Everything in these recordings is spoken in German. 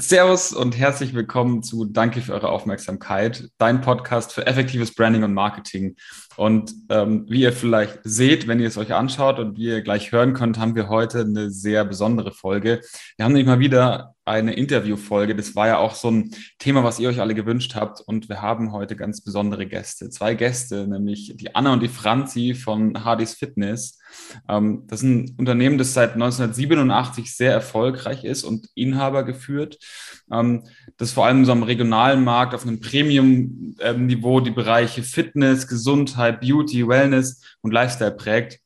Servus und herzlich willkommen zu Danke für eure Aufmerksamkeit, dein Podcast für effektives Branding und Marketing. Und ähm, wie ihr vielleicht seht, wenn ihr es euch anschaut und wie ihr gleich hören könnt, haben wir heute eine sehr besondere Folge. Wir haben nämlich mal wieder eine Interviewfolge. Das war ja auch so ein Thema, was ihr euch alle gewünscht habt. Und wir haben heute ganz besondere Gäste. Zwei Gäste, nämlich die Anna und die Franzi von Hardys Fitness. Ähm, das ist ein Unternehmen, das seit 1987 sehr erfolgreich ist und Inhaber geführt. Ähm, das vor allem so am regionalen Markt auf einem Premium-Niveau die Bereiche Fitness, Gesundheit, Beauty, Wellness und Lifestyle prägt.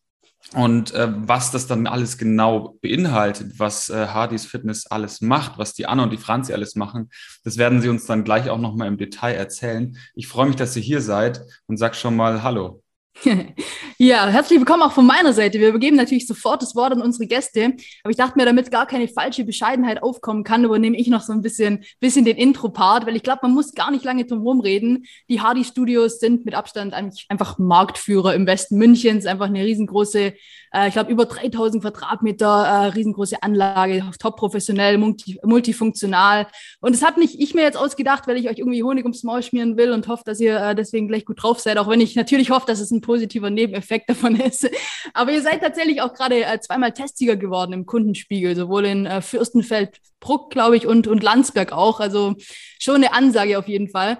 Und äh, was das dann alles genau beinhaltet, was äh, Hardys Fitness alles macht, was die Anna und die Franzi alles machen, das werden sie uns dann gleich auch nochmal im Detail erzählen. Ich freue mich, dass ihr hier seid und sag schon mal Hallo. ja, herzlich willkommen auch von meiner Seite. Wir übergeben natürlich sofort das Wort an unsere Gäste. Aber ich dachte mir, damit gar keine falsche Bescheidenheit aufkommen kann, übernehme ich noch so ein bisschen, bisschen den Intro-Part, weil ich glaube, man muss gar nicht lange drum herum reden. Die Hardy Studios sind mit Abstand einfach Marktführer im Westen Münchens, einfach eine riesengroße äh, ich glaube, über 3000 Quadratmeter, äh, riesengroße Anlage, top professionell, multi multifunktional. Und das habe nicht ich mir jetzt ausgedacht, weil ich euch irgendwie Honig ums Maul schmieren will und hoffe, dass ihr äh, deswegen gleich gut drauf seid, auch wenn ich natürlich hoffe, dass es ein positiver Nebeneffekt davon ist. Aber ihr seid tatsächlich auch gerade äh, zweimal Testsieger geworden im Kundenspiegel, sowohl in äh, Fürstenfeld, Bruck, glaube ich, und, und Landsberg auch. Also schon eine Ansage auf jeden Fall.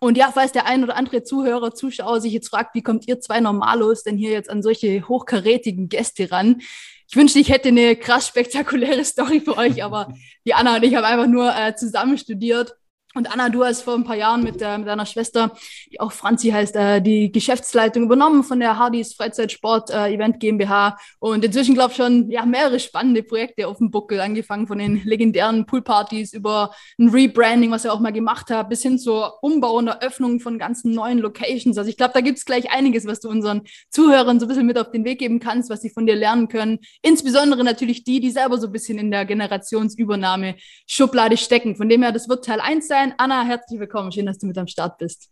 Und ja, falls der ein oder andere Zuhörer, Zuschauer sich jetzt fragt, wie kommt ihr zwei Normalos denn hier jetzt an solche hochkarätigen Gäste ran? Ich wünschte, ich hätte eine krass spektakuläre Story für euch, aber die Anna und ich haben einfach nur äh, zusammen studiert und Anna, du hast vor ein paar Jahren mit, äh, mit deiner Schwester, die auch Franzi heißt, äh, die Geschäftsleitung übernommen von der Hardys Freizeitsport äh, Event GmbH. Und inzwischen, glaube ich, schon ja, mehrere spannende Projekte auf dem Buckel, angefangen von den legendären Poolpartys über ein Rebranding, was ihr auch mal gemacht habt, bis hin zur Umbau und Eröffnung von ganzen neuen Locations. Also ich glaube, da gibt es gleich einiges, was du unseren Zuhörern so ein bisschen mit auf den Weg geben kannst, was sie von dir lernen können. Insbesondere natürlich die, die selber so ein bisschen in der Generationsübernahme Schublade stecken. Von dem her, das wird Teil 1 sein sein. Anna, herzlich willkommen. Schön, dass du mit am Start bist.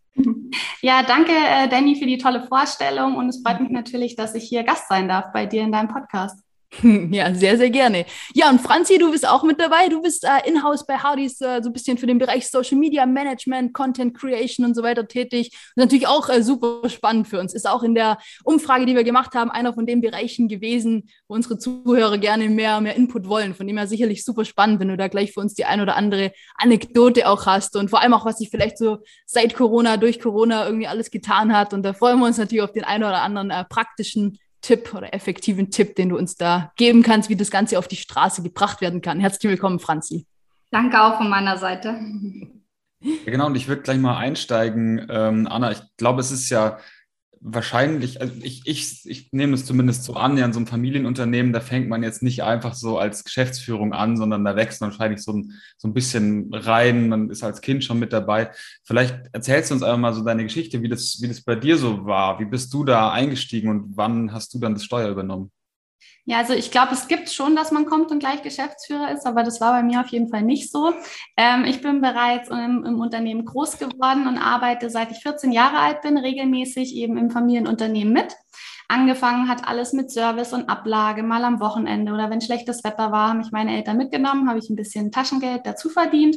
Ja, danke, äh, Danny, für die tolle Vorstellung. Und es freut mich natürlich, dass ich hier Gast sein darf bei dir in deinem Podcast. Ja, sehr, sehr gerne. Ja, und Franzi, du bist auch mit dabei. Du bist äh, in-house bei Hardys äh, so ein bisschen für den Bereich Social Media Management, Content Creation und so weiter tätig. Und natürlich auch äh, super spannend für uns. Ist auch in der Umfrage, die wir gemacht haben, einer von den Bereichen gewesen, wo unsere Zuhörer gerne mehr, mehr Input wollen. Von dem her sicherlich super spannend, wenn du da gleich für uns die ein oder andere Anekdote auch hast und vor allem auch, was sich vielleicht so seit Corona, durch Corona irgendwie alles getan hat. Und da freuen wir uns natürlich auf den einen oder anderen äh, praktischen Tipp oder effektiven Tipp, den du uns da geben kannst, wie das Ganze auf die Straße gebracht werden kann. Herzlich willkommen, Franzi. Danke auch von meiner Seite. Ja, genau, und ich würde gleich mal einsteigen. Ähm, Anna, ich glaube, es ist ja wahrscheinlich, also ich, ich, ich nehme es zumindest so an, ja, in so einem Familienunternehmen, da fängt man jetzt nicht einfach so als Geschäftsführung an, sondern da wächst man wahrscheinlich so ein, so ein bisschen rein, man ist als Kind schon mit dabei. Vielleicht erzählst du uns einfach mal so deine Geschichte, wie das, wie das bei dir so war. Wie bist du da eingestiegen und wann hast du dann das Steuer übernommen? Ja, also ich glaube, es gibt schon, dass man kommt und gleich Geschäftsführer ist, aber das war bei mir auf jeden Fall nicht so. Ähm, ich bin bereits im, im, Unternehmen groß geworden und arbeite seit ich 14 Jahre alt bin, regelmäßig eben im Familienunternehmen mit. Angefangen hat alles mit Service und Ablage, mal am Wochenende oder wenn schlechtes Wetter war, haben mich meine Eltern mitgenommen, habe ich ein bisschen Taschengeld dazu verdient.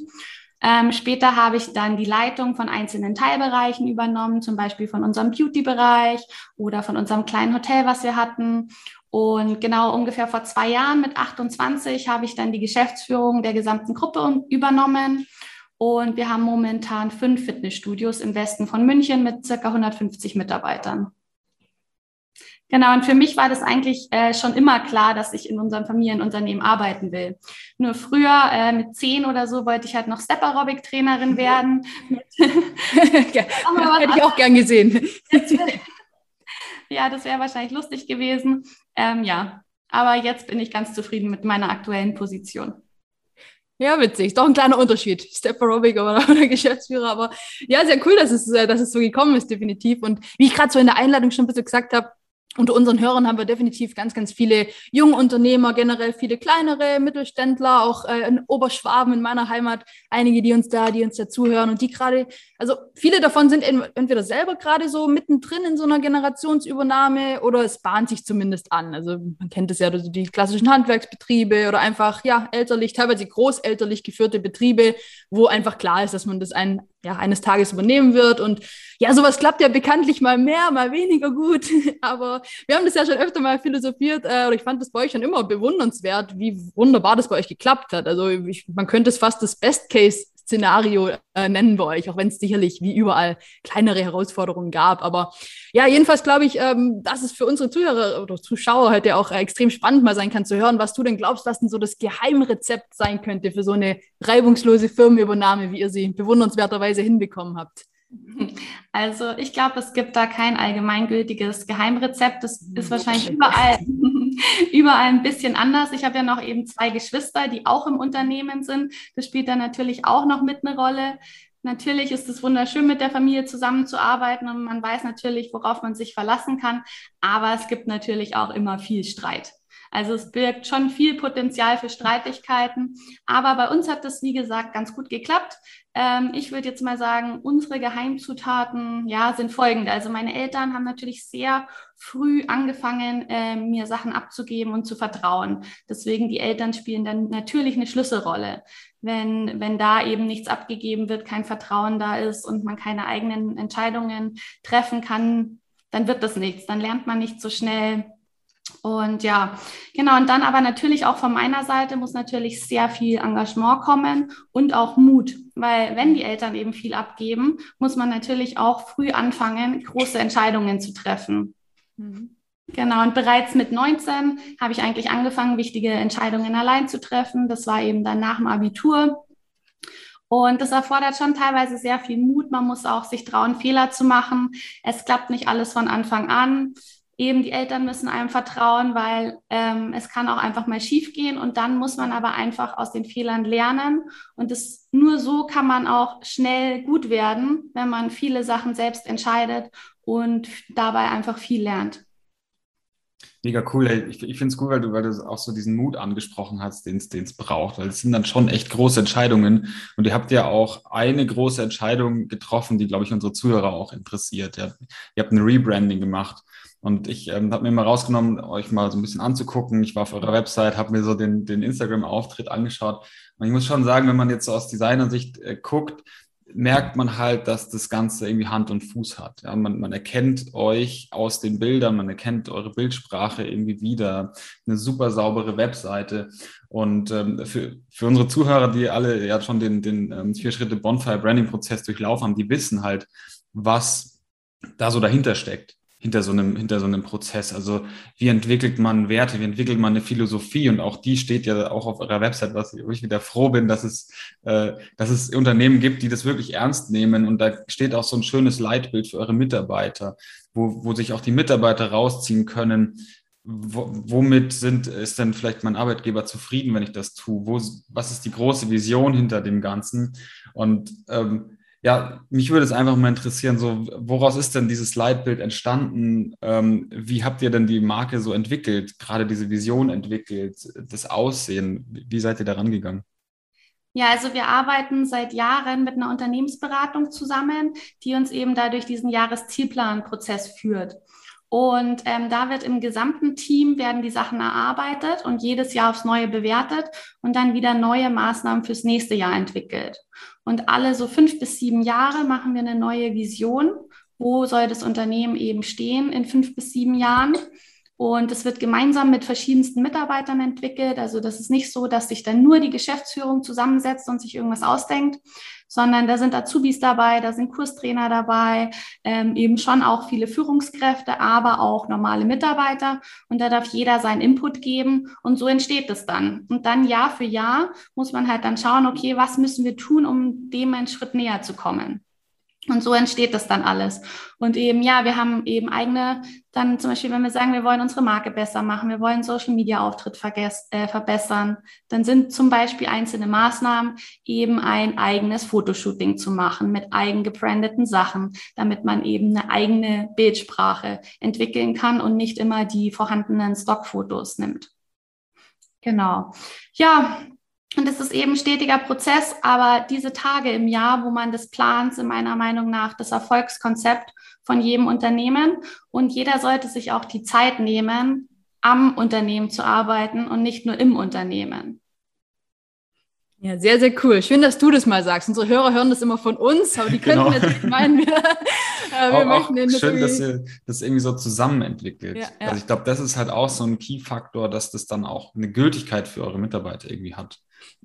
Ähm, später habe ich dann die Leitung von einzelnen Teilbereichen übernommen, zum Beispiel von unserem Beauty-Bereich oder von unserem kleinen Hotel, was wir hatten. Und genau ungefähr vor zwei Jahren mit 28 habe ich dann die Geschäftsführung der gesamten Gruppe übernommen. Und wir haben momentan fünf Fitnessstudios im Westen von München mit circa 150 Mitarbeitern. Genau, und für mich war das eigentlich äh, schon immer klar, dass ich in unserem Familienunternehmen arbeiten will. Nur früher, äh, mit zehn oder so, wollte ich halt noch Step Aerobic Trainerin werden. Hätte ich auch gern gesehen. Ja, das wäre wahrscheinlich lustig gewesen. Ähm, ja, aber jetzt bin ich ganz zufrieden mit meiner aktuellen Position. Ja, witzig. Doch ein kleiner Unterschied. Step Aerobic oder, oder Geschäftsführer. Aber ja, sehr cool, dass es, äh, dass es so gekommen ist, definitiv. Und wie ich gerade so in der Einladung schon ein bisschen gesagt habe, unter unseren Hörern haben wir definitiv ganz, ganz viele junge Unternehmer, generell viele kleinere Mittelständler, auch äh, in Oberschwaben in meiner Heimat, einige, die uns da, die uns da zuhören und die gerade, also viele davon sind entweder selber gerade so mittendrin in so einer Generationsübernahme oder es bahnt sich zumindest an. Also man kennt es ja, also die klassischen Handwerksbetriebe oder einfach, ja, elterlich, teilweise großelterlich geführte Betriebe, wo einfach klar ist, dass man das ein, ja, eines Tages übernehmen wird und ja, sowas klappt ja bekanntlich mal mehr, mal weniger gut, aber wir haben das ja schon öfter mal philosophiert, äh, oder ich fand das bei euch schon immer bewundernswert, wie wunderbar das bei euch geklappt hat. Also ich, man könnte es fast das Best-Case Szenario äh, nennen bei euch, auch wenn es sicherlich wie überall kleinere Herausforderungen gab. Aber ja, jedenfalls glaube ich, ähm, dass es für unsere Zuhörer oder Zuschauer heute auch äh, extrem spannend mal sein kann zu hören, was du denn glaubst, was denn so das Geheimrezept sein könnte für so eine reibungslose Firmenübernahme, wie ihr sie bewundernswerterweise hinbekommen habt. Also ich glaube, es gibt da kein allgemeingültiges Geheimrezept. Das ist wahrscheinlich überall, überall ein bisschen anders. Ich habe ja noch eben zwei Geschwister, die auch im Unternehmen sind. Das spielt dann natürlich auch noch mit eine Rolle. Natürlich ist es wunderschön, mit der Familie zusammenzuarbeiten und man weiß natürlich, worauf man sich verlassen kann. Aber es gibt natürlich auch immer viel Streit. Also es birgt schon viel Potenzial für Streitigkeiten. Aber bei uns hat das, wie gesagt, ganz gut geklappt. Ähm, ich würde jetzt mal sagen, unsere Geheimzutaten ja, sind folgende. Also meine Eltern haben natürlich sehr früh angefangen, äh, mir Sachen abzugeben und zu vertrauen. Deswegen die Eltern spielen dann natürlich eine Schlüsselrolle. Wenn, wenn da eben nichts abgegeben wird, kein Vertrauen da ist und man keine eigenen Entscheidungen treffen kann, dann wird das nichts. Dann lernt man nicht so schnell und ja, genau. Und dann aber natürlich auch von meiner Seite muss natürlich sehr viel Engagement kommen und auch Mut, weil wenn die Eltern eben viel abgeben, muss man natürlich auch früh anfangen, große Entscheidungen zu treffen. Mhm. Genau, und bereits mit 19 habe ich eigentlich angefangen, wichtige Entscheidungen allein zu treffen. Das war eben dann nach dem Abitur. Und das erfordert schon teilweise sehr viel Mut. Man muss auch sich trauen, Fehler zu machen. Es klappt nicht alles von Anfang an eben die Eltern müssen einem vertrauen, weil ähm, es kann auch einfach mal schief gehen und dann muss man aber einfach aus den Fehlern lernen und das, nur so kann man auch schnell gut werden, wenn man viele Sachen selbst entscheidet und dabei einfach viel lernt. Mega cool. Ich, ich finde es cool, weil du, weil du auch so diesen Mut angesprochen hast, den es braucht. Weil es sind dann schon echt große Entscheidungen. Und ihr habt ja auch eine große Entscheidung getroffen, die, glaube ich, unsere Zuhörer auch interessiert. Ihr, ihr habt ein Rebranding gemacht. Und ich ähm, habe mir mal rausgenommen, euch mal so ein bisschen anzugucken. Ich war auf eurer Website, habe mir so den, den Instagram-Auftritt angeschaut. Und ich muss schon sagen, wenn man jetzt so aus Designersicht äh, guckt, merkt man halt, dass das Ganze irgendwie Hand und Fuß hat. Ja, man, man erkennt euch aus den Bildern, man erkennt eure Bildsprache irgendwie wieder. Eine super saubere Webseite. Und ähm, für, für unsere Zuhörer, die alle ja schon den, den ähm, vier Schritte Bonfire Branding Prozess durchlaufen haben, die wissen halt, was da so dahinter steckt hinter so einem, hinter so einem Prozess. Also wie entwickelt man Werte, wie entwickelt man eine Philosophie und auch die steht ja auch auf eurer Website, was ich wieder froh bin, dass es, äh, dass es Unternehmen gibt, die das wirklich ernst nehmen und da steht auch so ein schönes Leitbild für eure Mitarbeiter, wo, wo sich auch die Mitarbeiter rausziehen können. Wo, womit sind, ist denn vielleicht mein Arbeitgeber zufrieden, wenn ich das tue? Wo, was ist die große Vision hinter dem Ganzen? Und ähm, ja, mich würde es einfach mal interessieren, so woraus ist denn dieses Leitbild entstanden? Ähm, wie habt ihr denn die Marke so entwickelt, gerade diese Vision entwickelt, das Aussehen? Wie seid ihr da rangegangen? Ja, also wir arbeiten seit Jahren mit einer Unternehmensberatung zusammen, die uns eben dadurch diesen Jahreszielplanprozess führt. Und ähm, da wird im gesamten Team werden die Sachen erarbeitet und jedes Jahr aufs Neue bewertet und dann wieder neue Maßnahmen fürs nächste Jahr entwickelt. Und alle so fünf bis sieben Jahre machen wir eine neue Vision. Wo soll das Unternehmen eben stehen in fünf bis sieben Jahren? Und es wird gemeinsam mit verschiedensten Mitarbeitern entwickelt. Also das ist nicht so, dass sich dann nur die Geschäftsführung zusammensetzt und sich irgendwas ausdenkt, sondern da sind Azubis dabei, da sind Kurstrainer dabei, ähm, eben schon auch viele Führungskräfte, aber auch normale Mitarbeiter. Und da darf jeder seinen Input geben und so entsteht es dann. Und dann Jahr für Jahr muss man halt dann schauen, okay, was müssen wir tun, um dem einen Schritt näher zu kommen. Und so entsteht das dann alles. Und eben, ja, wir haben eben eigene, dann zum Beispiel, wenn wir sagen, wir wollen unsere Marke besser machen, wir wollen Social Media Auftritt äh, verbessern, dann sind zum Beispiel einzelne Maßnahmen, eben ein eigenes Fotoshooting zu machen mit eigen gebrandeten Sachen, damit man eben eine eigene Bildsprache entwickeln kann und nicht immer die vorhandenen Stockfotos nimmt. Genau. Ja, und es ist eben stetiger Prozess, aber diese Tage im Jahr, wo man das plant, sind meiner Meinung nach das Erfolgskonzept von jedem Unternehmen. Und jeder sollte sich auch die Zeit nehmen, am Unternehmen zu arbeiten und nicht nur im Unternehmen. Ja, sehr, sehr cool. Schön, dass du das mal sagst. Unsere Hörer hören das immer von uns, aber die könnten genau. jetzt meinen, wir, äh, wir auch, möchten auch schön, dass ihr das irgendwie so zusammen entwickelt. Ja, ja. Also ich glaube, das ist halt auch so ein Key-Faktor, dass das dann auch eine Gültigkeit für eure Mitarbeiter irgendwie hat.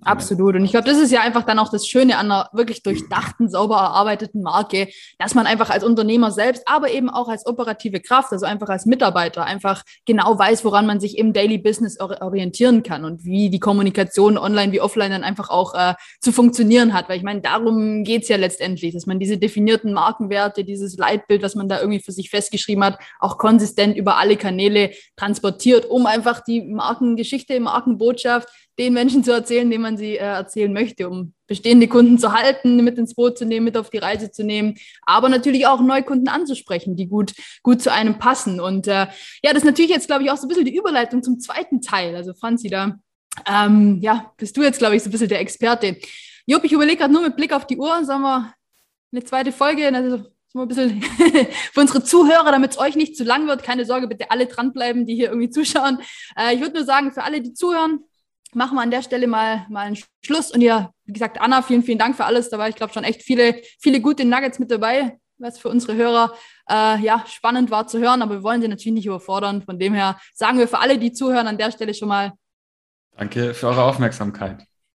Absolut. Und ich glaube, das ist ja einfach dann auch das Schöne an einer wirklich durchdachten, sauber erarbeiteten Marke, dass man einfach als Unternehmer selbst, aber eben auch als operative Kraft, also einfach als Mitarbeiter, einfach genau weiß, woran man sich im Daily Business orientieren kann und wie die Kommunikation online wie offline dann einfach auch äh, zu funktionieren hat. Weil ich meine, darum geht es ja letztendlich, dass man diese definierten Markenwerte, dieses Leitbild, was man da irgendwie für sich festgeschrieben hat, auch konsistent über alle Kanäle transportiert, um einfach die Markengeschichte, Markenbotschaft den Menschen zu erzählen, denen man sie äh, erzählen möchte, um bestehende Kunden zu halten, mit ins Boot zu nehmen, mit auf die Reise zu nehmen, aber natürlich auch Neukunden anzusprechen, die gut, gut zu einem passen. Und äh, ja, das ist natürlich jetzt, glaube ich, auch so ein bisschen die Überleitung zum zweiten Teil. Also Franzi, da ähm, ja, bist du jetzt, glaube ich, so ein bisschen der Experte. Jupp, ich überlege gerade nur mit Blick auf die Uhr, sagen wir, eine zweite Folge, also ein bisschen für unsere Zuhörer, damit es euch nicht zu lang wird. Keine Sorge, bitte alle dranbleiben, die hier irgendwie zuschauen. Äh, ich würde nur sagen, für alle, die zuhören, machen wir an der Stelle mal, mal einen Schluss. Und ja, wie gesagt, Anna, vielen, vielen Dank für alles. Da war, ich glaube, schon echt viele, viele gute Nuggets mit dabei, was für unsere Hörer äh, ja spannend war zu hören. Aber wir wollen sie natürlich nicht überfordern. Von dem her sagen wir für alle, die zuhören, an der Stelle schon mal Danke für eure Aufmerksamkeit.